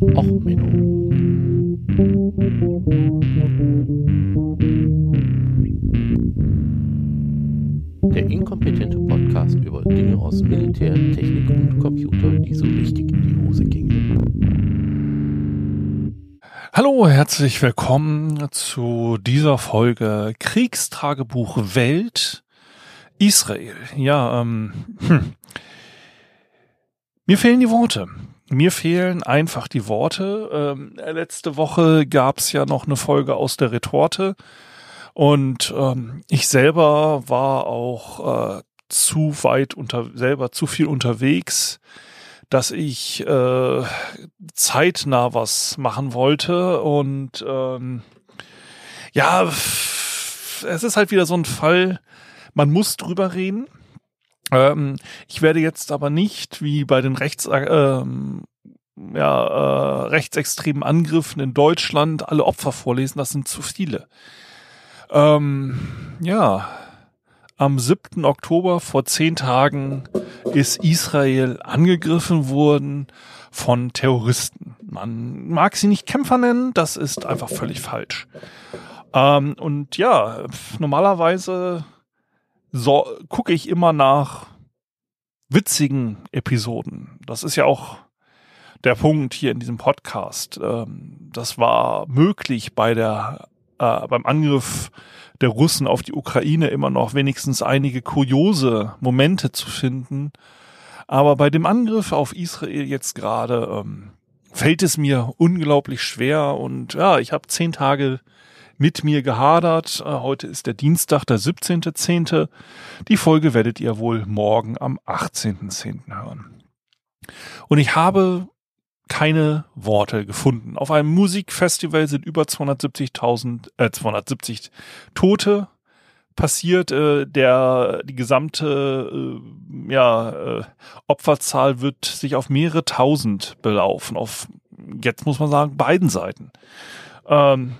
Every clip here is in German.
Och, Menno. Der inkompetente Podcast über Dinge aus Militär, Technik und Computer, die so richtig in die Hose gingen. Hallo, herzlich willkommen zu dieser Folge Kriegstagebuch Welt Israel. Ja, ähm, hm. mir fehlen die Worte. Mir fehlen einfach die Worte. Ähm, letzte Woche gab's ja noch eine Folge aus der Retorte und ähm, ich selber war auch äh, zu weit unter selber zu viel unterwegs, dass ich äh, zeitnah was machen wollte und ähm, ja, es ist halt wieder so ein Fall. Man muss drüber reden ähm, ich werde jetzt aber nicht wie bei den Rechts, ähm, ja, äh, rechtsextremen Angriffen in Deutschland alle Opfer vorlesen, das sind zu viele. Ähm, ja, am 7. Oktober vor zehn Tagen ist Israel angegriffen worden von Terroristen. Man mag sie nicht Kämpfer nennen, das ist einfach völlig falsch. Ähm, und ja, normalerweise so gucke ich immer nach witzigen Episoden. Das ist ja auch der Punkt hier in diesem Podcast. Ähm, das war möglich bei der äh, beim Angriff der Russen auf die Ukraine immer noch wenigstens einige kuriose Momente zu finden. Aber bei dem Angriff auf Israel jetzt gerade ähm, fällt es mir unglaublich schwer und ja, ich habe zehn Tage mit mir gehadert. Äh, heute ist der Dienstag, der 17.10. Die Folge werdet ihr wohl morgen am 18.10. hören. Und ich habe keine Worte gefunden. Auf einem Musikfestival sind über 270.000, äh, 270 Tote passiert. Äh, der die gesamte äh, ja, äh, Opferzahl wird sich auf mehrere Tausend belaufen. Auf jetzt muss man sagen beiden Seiten. Ähm,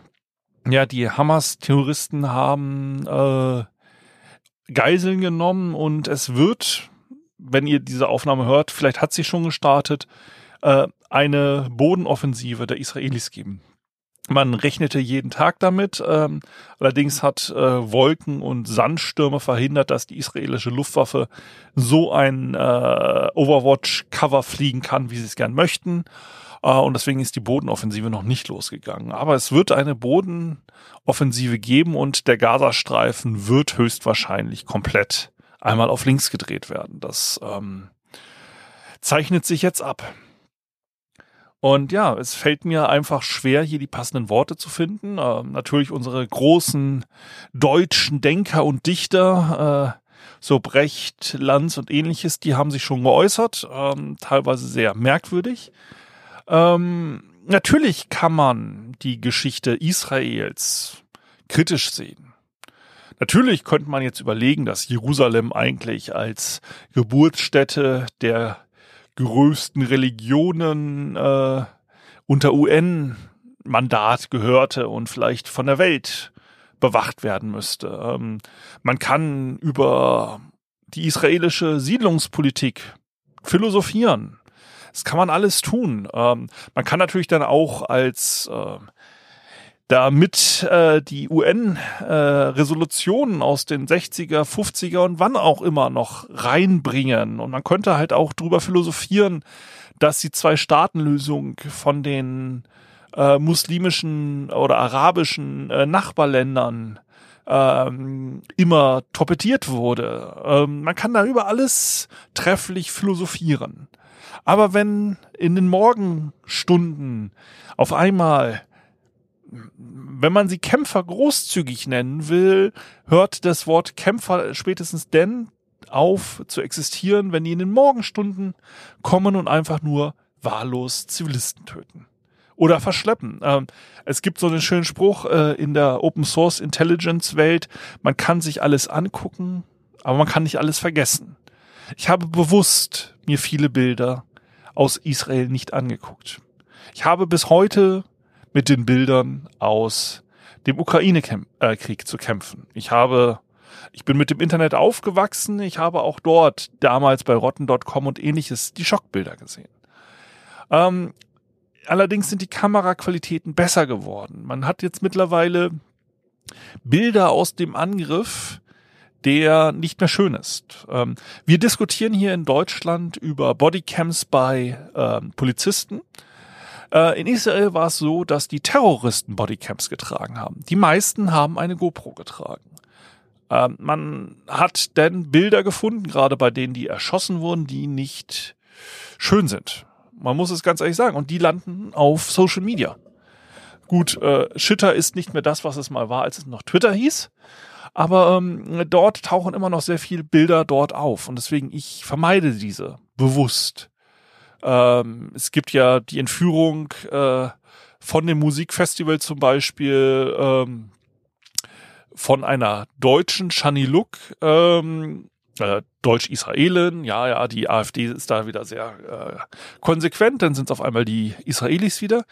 ja, die Hamas-Terroristen haben äh, Geiseln genommen und es wird, wenn ihr diese Aufnahme hört, vielleicht hat sie schon gestartet, äh, eine Bodenoffensive der Israelis geben. Man rechnete jeden Tag damit. Ähm, allerdings hat äh, Wolken und Sandstürme verhindert, dass die israelische Luftwaffe so ein äh, Overwatch-Cover fliegen kann, wie sie es gern möchten. Äh, und deswegen ist die Bodenoffensive noch nicht losgegangen. Aber es wird eine Bodenoffensive geben und der Gazastreifen wird höchstwahrscheinlich komplett einmal auf links gedreht werden. Das ähm, zeichnet sich jetzt ab. Und ja, es fällt mir einfach schwer, hier die passenden Worte zu finden. Äh, natürlich unsere großen deutschen Denker und Dichter, äh, so Brecht, Lanz und ähnliches, die haben sich schon geäußert, ähm, teilweise sehr merkwürdig. Ähm, natürlich kann man die Geschichte Israels kritisch sehen. Natürlich könnte man jetzt überlegen, dass Jerusalem eigentlich als Geburtsstätte der größten Religionen äh, unter UN-Mandat gehörte und vielleicht von der Welt bewacht werden müsste. Ähm, man kann über die israelische Siedlungspolitik philosophieren. Das kann man alles tun. Ähm, man kann natürlich dann auch als äh, damit äh, die UN-Resolutionen äh, aus den 60er, 50er und wann auch immer noch reinbringen. Und man könnte halt auch drüber philosophieren, dass die Zwei-Staaten-Lösung von den äh, muslimischen oder arabischen äh, Nachbarländern ähm, immer torpediert wurde. Ähm, man kann da über alles trefflich philosophieren. Aber wenn in den Morgenstunden auf einmal, wenn man sie Kämpfer großzügig nennen will, hört das Wort Kämpfer spätestens denn auf zu existieren, wenn die in den Morgenstunden kommen und einfach nur wahllos Zivilisten töten oder verschleppen. Ähm, es gibt so einen schönen Spruch äh, in der Open Source Intelligence Welt, man kann sich alles angucken, aber man kann nicht alles vergessen. Ich habe bewusst mir viele Bilder aus Israel nicht angeguckt. Ich habe bis heute mit den Bildern aus dem Ukraine-Krieg äh, zu kämpfen. Ich habe, ich bin mit dem Internet aufgewachsen. Ich habe auch dort damals bei rotten.com und ähnliches die Schockbilder gesehen. Ähm, allerdings sind die Kameraqualitäten besser geworden. Man hat jetzt mittlerweile Bilder aus dem Angriff, der nicht mehr schön ist. Ähm, wir diskutieren hier in Deutschland über Bodycams bei ähm, Polizisten. Äh, in Israel war es so, dass die Terroristen Bodycams getragen haben. Die meisten haben eine GoPro getragen. Ähm, man hat denn Bilder gefunden, gerade bei denen, die erschossen wurden, die nicht schön sind. Man muss es ganz ehrlich sagen. Und die landen auf Social Media. Gut, äh, Shitter ist nicht mehr das, was es mal war, als es noch Twitter hieß. Aber ähm, dort tauchen immer noch sehr viele Bilder dort auf. Und deswegen, ich vermeide diese bewusst. Ähm, es gibt ja die Entführung äh, von dem Musikfestival zum Beispiel ähm, von einer deutschen Shani Look, ähm, äh, Deutsch-Israelin, ja, ja, die AfD ist da wieder sehr äh, konsequent, dann sind es auf einmal die Israelis wieder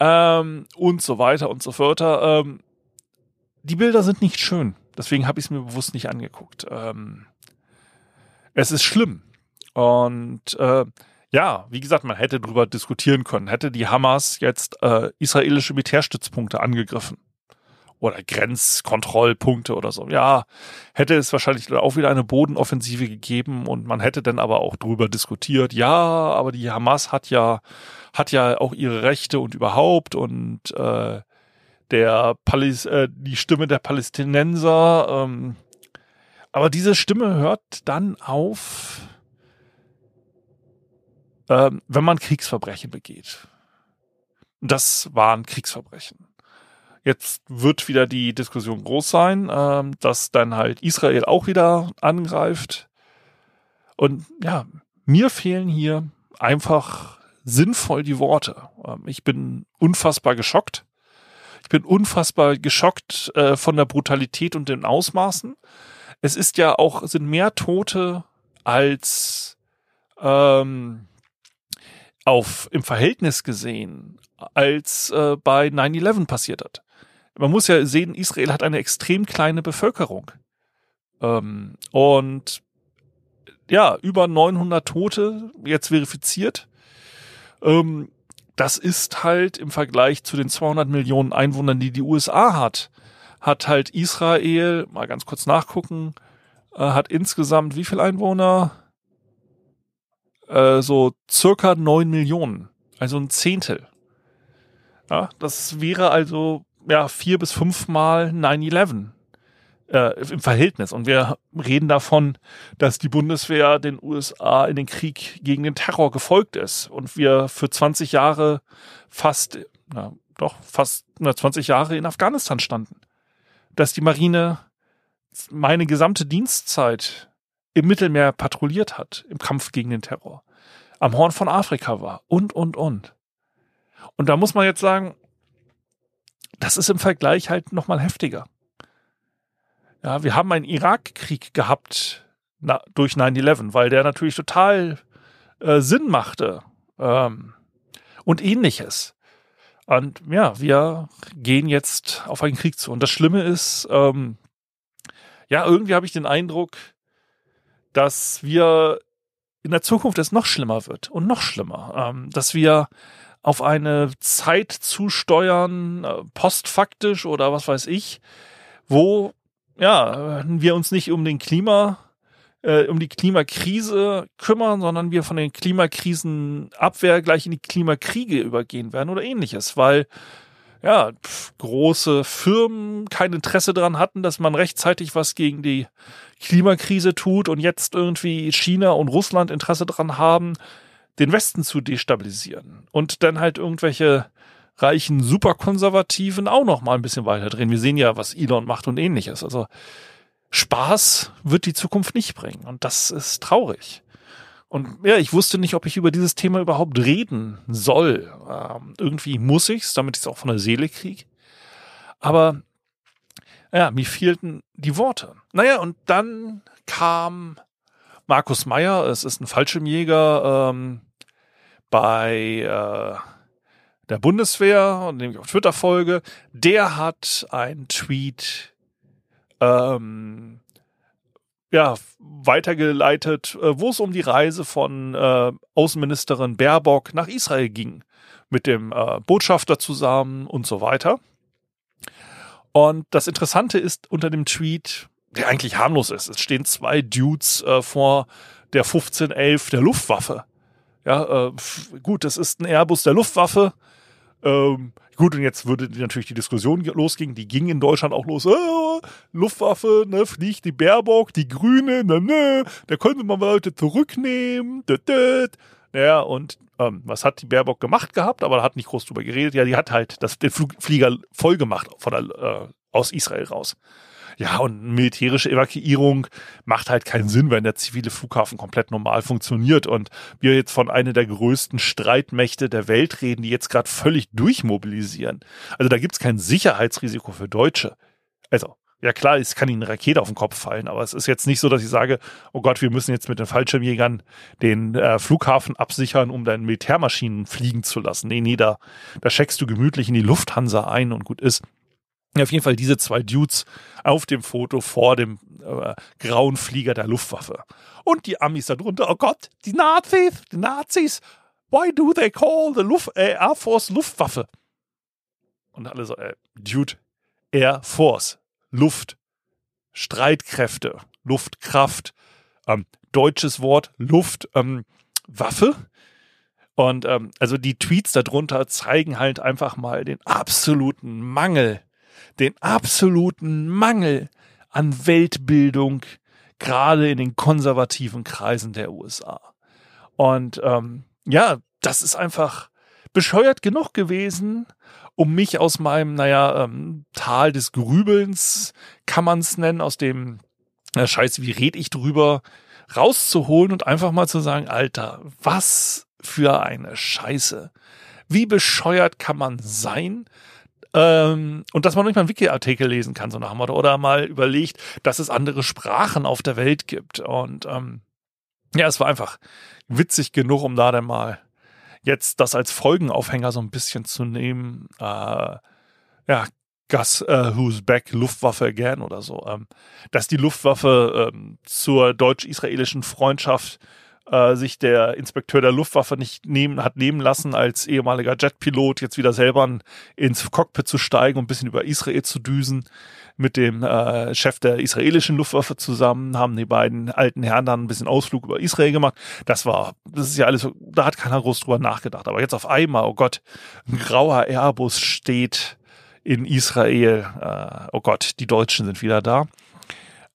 ähm, und so weiter und so fort. Ähm, die Bilder sind nicht schön, deswegen habe ich es mir bewusst nicht angeguckt. Ähm, es ist schlimm und äh, ja, wie gesagt, man hätte darüber diskutieren können. Hätte die Hamas jetzt äh, israelische Militärstützpunkte angegriffen oder Grenzkontrollpunkte oder so. Ja, hätte es wahrscheinlich auch wieder eine Bodenoffensive gegeben und man hätte dann aber auch drüber diskutiert. Ja, aber die Hamas hat ja hat ja auch ihre Rechte und überhaupt und äh, der Palis äh, die Stimme der Palästinenser. Ähm, aber diese Stimme hört dann auf, ähm, wenn man Kriegsverbrechen begeht. Das waren Kriegsverbrechen. Jetzt wird wieder die Diskussion groß sein, ähm, dass dann halt Israel auch wieder angreift. Und ja, mir fehlen hier einfach sinnvoll die Worte. Ähm, ich bin unfassbar geschockt. Ich bin unfassbar geschockt äh, von der Brutalität und den Ausmaßen. Es ist ja auch, sind mehr Tote als ähm, auf im Verhältnis gesehen, als äh, bei 9-11 passiert hat man muss ja sehen, Israel hat eine extrem kleine Bevölkerung. Ähm, und ja, über 900 Tote jetzt verifiziert. Ähm, das ist halt im Vergleich zu den 200 Millionen Einwohnern, die die USA hat, hat halt Israel, mal ganz kurz nachgucken, äh, hat insgesamt wie viel Einwohner? Äh, so circa 9 Millionen, also ein Zehntel. Ja, das wäre also ja, vier bis fünfmal 9-11 äh, im Verhältnis. Und wir reden davon, dass die Bundeswehr den USA in den Krieg gegen den Terror gefolgt ist und wir für 20 Jahre fast, na, doch, fast na, 20 Jahre in Afghanistan standen. Dass die Marine meine gesamte Dienstzeit im Mittelmeer patrouilliert hat, im Kampf gegen den Terror, am Horn von Afrika war und, und, und. Und da muss man jetzt sagen, das ist im Vergleich halt nochmal heftiger. Ja, wir haben einen Irakkrieg gehabt na, durch 9-11, weil der natürlich total äh, Sinn machte ähm, und ähnliches. Und ja, wir gehen jetzt auf einen Krieg zu. Und das Schlimme ist, ähm, ja, irgendwie habe ich den Eindruck, dass wir in der Zukunft es noch schlimmer wird und noch schlimmer. Ähm, dass wir auf eine Zeit zusteuern, äh, postfaktisch oder was weiß ich, wo ja, wir uns nicht um den Klima, äh, um die Klimakrise kümmern, sondern wir von den Klimakrisenabwehr gleich in die Klimakriege übergehen werden oder ähnliches, weil ja, pf, große Firmen kein Interesse daran hatten, dass man rechtzeitig was gegen die Klimakrise tut und jetzt irgendwie China und Russland Interesse daran haben, den Westen zu destabilisieren. Und dann halt irgendwelche reichen Superkonservativen auch noch mal ein bisschen weiter drehen. Wir sehen ja, was Elon macht und ähnliches. Also Spaß wird die Zukunft nicht bringen und das ist traurig. Und ja, ich wusste nicht, ob ich über dieses Thema überhaupt reden soll. Ähm, irgendwie muss ich's, damit ich es auch von der Seele kriege. Aber ja, mir fehlten die Worte. Naja, und dann kam Markus Meyer, es ist ein Fallschirmjäger, ähm, bei äh, der Bundeswehr und dem ich auf Twitter folge, der hat einen Tweet ähm, ja, weitergeleitet, äh, wo es um die Reise von äh, Außenministerin Baerbock nach Israel ging. Mit dem äh, Botschafter zusammen und so weiter. Und das Interessante ist unter dem Tweet, der eigentlich harmlos ist, es stehen zwei Dudes äh, vor der 1511 der Luftwaffe. Ja, äh, gut, das ist ein Airbus der Luftwaffe. Ähm, gut, und jetzt würde natürlich die Diskussion losgehen, die ging in Deutschland auch los. Äh, Luftwaffe, ne, fliegt die Baerbock, die Grüne, ne, ne, da könnte man Leute zurücknehmen. Dut, dut. Ja, und ähm, was hat die Baerbock gemacht gehabt, aber hat nicht groß drüber geredet. Ja, die hat halt das, den Flug, Flieger voll gemacht von der, äh, aus Israel raus. Ja, und militärische Evakuierung macht halt keinen Sinn, wenn der zivile Flughafen komplett normal funktioniert und wir jetzt von einer der größten Streitmächte der Welt reden, die jetzt gerade völlig durchmobilisieren. Also da gibt's kein Sicherheitsrisiko für Deutsche. Also, ja klar, es kann ihnen eine Rakete auf den Kopf fallen, aber es ist jetzt nicht so, dass ich sage, oh Gott, wir müssen jetzt mit den Fallschirmjägern den äh, Flughafen absichern, um deine Militärmaschinen fliegen zu lassen. Nee, nee, da, da checkst du gemütlich in die Lufthansa ein und gut ist. Auf jeden Fall diese zwei Dudes auf dem Foto vor dem äh, grauen Flieger der Luftwaffe. Und die Amis darunter, oh Gott, die Nazis, die Nazis, why do they call the Luft, äh, Air Force Luftwaffe? Und alle so, äh, Dude, Air Force, Luft, Streitkräfte, Luftkraft, ähm, deutsches Wort, Luft, ähm. Und ähm, also die Tweets darunter zeigen halt einfach mal den absoluten Mangel den absoluten Mangel an Weltbildung, gerade in den konservativen Kreisen der USA. Und ähm, ja, das ist einfach bescheuert genug gewesen, um mich aus meinem, naja, ähm, Tal des Grübelns, kann man es nennen, aus dem, na scheiße, wie red ich drüber, rauszuholen und einfach mal zu sagen, Alter, was für eine Scheiße. Wie bescheuert kann man sein, ähm, und dass man nicht mal einen Wiki-Artikel lesen kann, so nach dem Motto, oder mal überlegt, dass es andere Sprachen auf der Welt gibt. Und ähm, ja, es war einfach witzig genug, um da dann mal jetzt das als Folgenaufhänger so ein bisschen zu nehmen. Äh, ja, Gus uh, Who's Back, Luftwaffe Again oder so. Ähm, dass die Luftwaffe ähm, zur deutsch-israelischen Freundschaft äh, sich der Inspekteur der Luftwaffe nicht nehmen, hat nehmen lassen, als ehemaliger Jetpilot jetzt wieder selber ins Cockpit zu steigen und ein bisschen über Israel zu düsen mit dem äh, Chef der israelischen Luftwaffe zusammen, haben die beiden alten Herren dann ein bisschen Ausflug über Israel gemacht. Das war, das ist ja alles, da hat keiner groß drüber nachgedacht. Aber jetzt auf einmal, oh Gott, ein grauer Airbus steht in Israel. Äh, oh Gott, die Deutschen sind wieder da.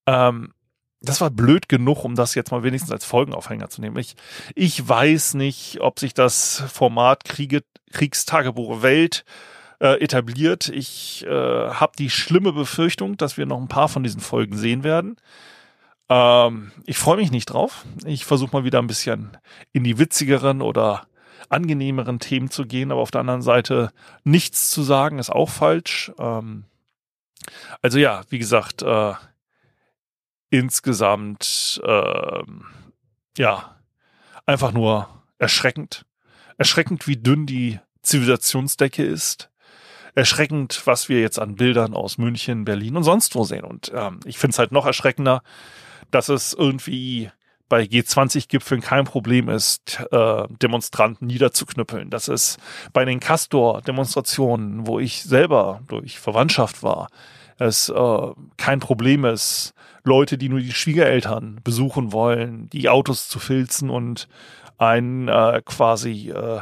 Ähm, das war blöd genug, um das jetzt mal wenigstens als Folgenaufhänger zu nehmen. Ich, ich weiß nicht, ob sich das Format Kriege, Kriegstagebuch Welt äh, etabliert. Ich äh, habe die schlimme Befürchtung, dass wir noch ein paar von diesen Folgen sehen werden. Ähm, ich freue mich nicht drauf. Ich versuche mal wieder ein bisschen in die witzigeren oder angenehmeren Themen zu gehen, aber auf der anderen Seite nichts zu sagen ist auch falsch. Ähm, also ja, wie gesagt, äh, insgesamt äh, ja einfach nur erschreckend. Erschreckend, wie dünn die Zivilisationsdecke ist. Erschreckend, was wir jetzt an Bildern aus München, Berlin und sonst wo sehen. Und ähm, ich finde es halt noch erschreckender, dass es irgendwie bei G20-Gipfeln kein Problem ist, äh, Demonstranten niederzuknüppeln. Dass es bei den Castor-Demonstrationen, wo ich selber durch Verwandtschaft war, es äh, kein Problem ist, Leute, die nur die Schwiegereltern besuchen wollen, die Autos zu filzen und einen äh, quasi äh,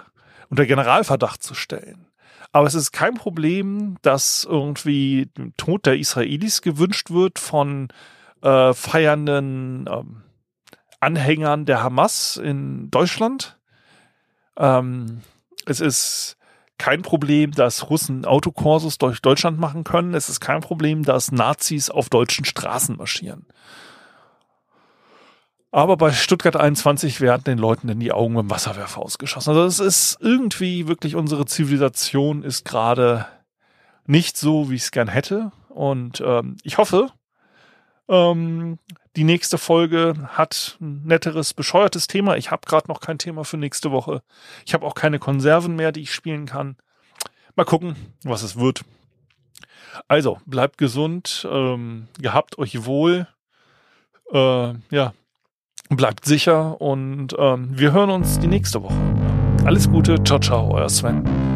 unter Generalverdacht zu stellen. Aber es ist kein Problem, dass irgendwie dem Tod der Israelis gewünscht wird von äh, feiernden ähm, Anhängern der Hamas in Deutschland. Ähm, es ist kein Problem, dass Russen Autokursus durch Deutschland machen können. Es ist kein Problem, dass Nazis auf deutschen Straßen marschieren. Aber bei Stuttgart 21 werden den Leuten in die Augen mit dem Wasserwerfer ausgeschossen. Also es ist irgendwie wirklich unsere Zivilisation ist gerade nicht so, wie ich es gern hätte. Und ähm, ich hoffe, ähm, die nächste Folge hat ein netteres, bescheuertes Thema. Ich habe gerade noch kein Thema für nächste Woche. Ich habe auch keine Konserven mehr, die ich spielen kann. Mal gucken, was es wird. Also, bleibt gesund, ähm, gehabt euch wohl Äh, ja, bleibt sicher und ähm, wir hören uns die nächste Woche. Alles Gute, ciao, ciao, euer Sven.